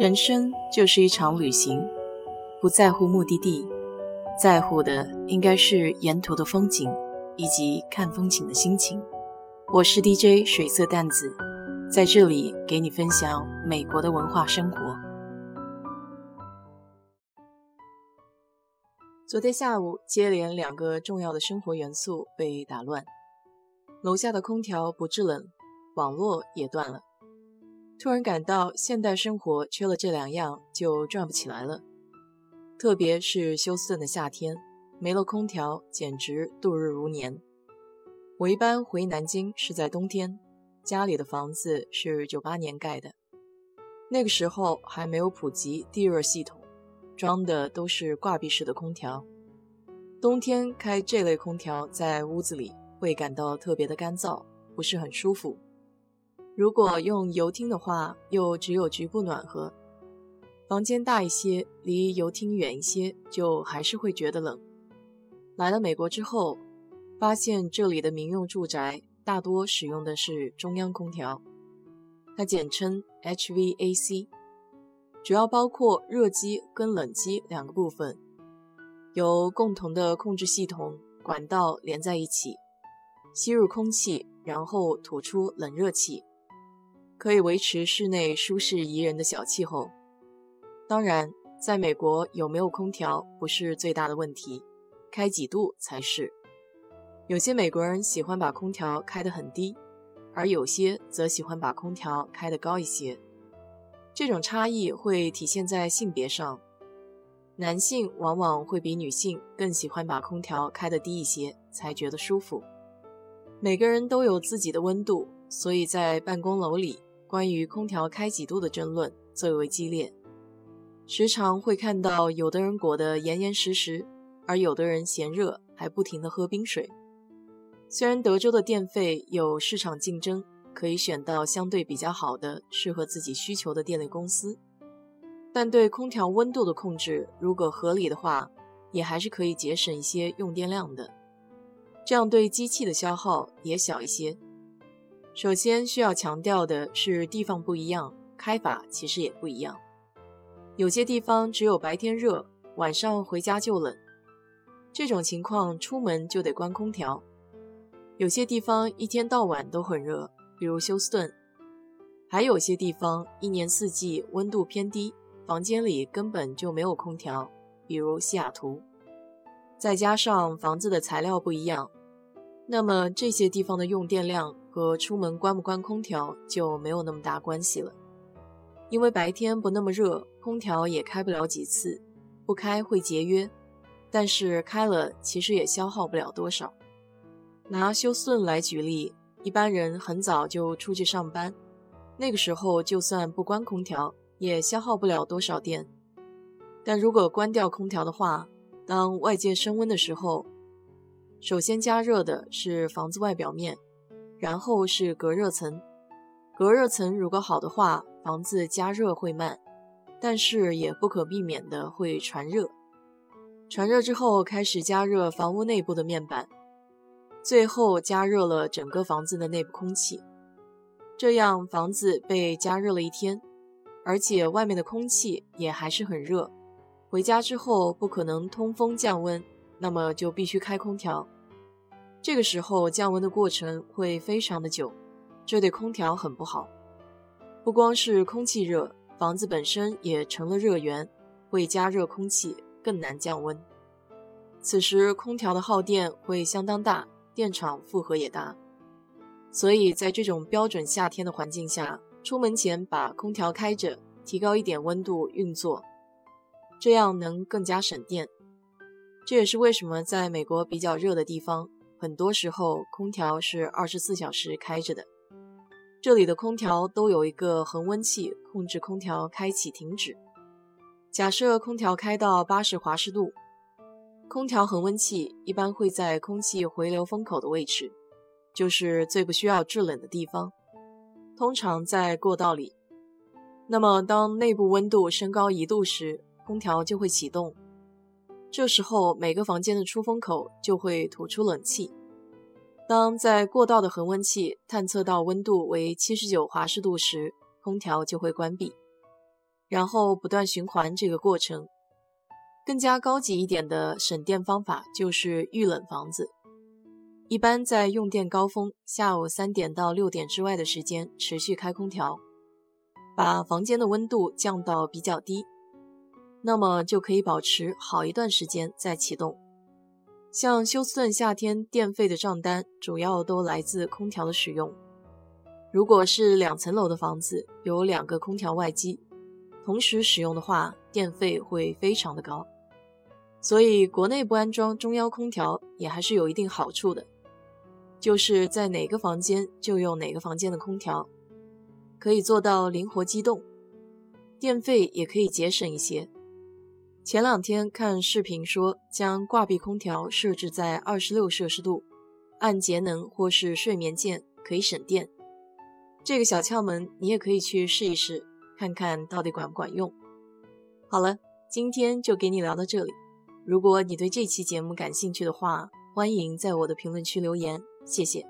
人生就是一场旅行，不在乎目的地，在乎的应该是沿途的风景以及看风景的心情。我是 DJ 水色淡子，在这里给你分享美国的文化生活。昨天下午，接连两个重要的生活元素被打乱，楼下的空调不制冷，网络也断了。突然感到现代生活缺了这两样就转不起来了，特别是休斯顿的夏天，没了空调简直度日如年。我一般回南京是在冬天，家里的房子是九八年盖的，那个时候还没有普及地热系统，装的都是挂壁式的空调。冬天开这类空调在屋子里会感到特别的干燥，不是很舒服。如果用油厅的话，又只有局部暖和。房间大一些，离油厅远一些，就还是会觉得冷。来了美国之后，发现这里的民用住宅大多使用的是中央空调，它简称 HVAC，主要包括热机跟冷机两个部分，由共同的控制系统管道连在一起，吸入空气，然后吐出冷热气。可以维持室内舒适宜人的小气候。当然，在美国有没有空调不是最大的问题，开几度才是。有些美国人喜欢把空调开得很低，而有些则喜欢把空调开得高一些。这种差异会体现在性别上，男性往往会比女性更喜欢把空调开得低一些，才觉得舒服。每个人都有自己的温度，所以在办公楼里。关于空调开几度的争论最为激烈，时常会看到有的人裹得严严实实，而有的人嫌热还不停地喝冰水。虽然德州的电费有市场竞争，可以选到相对比较好的、适合自己需求的电力公司，但对空调温度的控制如果合理的话，也还是可以节省一些用电量的，这样对机器的消耗也小一些。首先需要强调的是，地方不一样，开法其实也不一样。有些地方只有白天热，晚上回家就冷，这种情况出门就得关空调。有些地方一天到晚都很热，比如休斯顿；还有些地方一年四季温度偏低，房间里根本就没有空调，比如西雅图。再加上房子的材料不一样，那么这些地方的用电量。和出门关不关空调就没有那么大关系了，因为白天不那么热，空调也开不了几次，不开会节约，但是开了其实也消耗不了多少。拿休斯顿来举例，一般人很早就出去上班，那个时候就算不关空调，也消耗不了多少电。但如果关掉空调的话，当外界升温的时候，首先加热的是房子外表面。然后是隔热层，隔热层如果好的话，房子加热会慢，但是也不可避免的会传热。传热之后开始加热房屋内部的面板，最后加热了整个房子的内部空气。这样房子被加热了一天，而且外面的空气也还是很热。回家之后不可能通风降温，那么就必须开空调。这个时候降温的过程会非常的久，这对空调很不好。不光是空气热，房子本身也成了热源，会加热空气，更难降温。此时空调的耗电会相当大，电厂负荷也大。所以在这种标准夏天的环境下，出门前把空调开着，提高一点温度运作，这样能更加省电。这也是为什么在美国比较热的地方。很多时候，空调是二十四小时开着的。这里的空调都有一个恒温器，控制空调开启停止。假设空调开到八十华氏度，空调恒温器一般会在空气回流风口的位置，就是最不需要制冷的地方，通常在过道里。那么，当内部温度升高一度时，空调就会启动。这时候，每个房间的出风口就会吐出冷气。当在过道的恒温器探测到温度为七十九华氏度时，空调就会关闭。然后不断循环这个过程。更加高级一点的省电方法就是预冷房子，一般在用电高峰下午三点到六点之外的时间持续开空调，把房间的温度降到比较低，那么就可以保持好一段时间再启动。像休斯顿夏天电费的账单主要都来自空调的使用。如果是两层楼的房子，有两个空调外机，同时使用的话，电费会非常的高。所以国内不安装中央空调也还是有一定好处的，就是在哪个房间就用哪个房间的空调，可以做到灵活机动，电费也可以节省一些。前两天看视频说，将挂壁空调设置在二十六摄氏度，按节能或是睡眠键可以省电。这个小窍门你也可以去试一试，看看到底管不管用。好了，今天就给你聊到这里。如果你对这期节目感兴趣的话，欢迎在我的评论区留言，谢谢。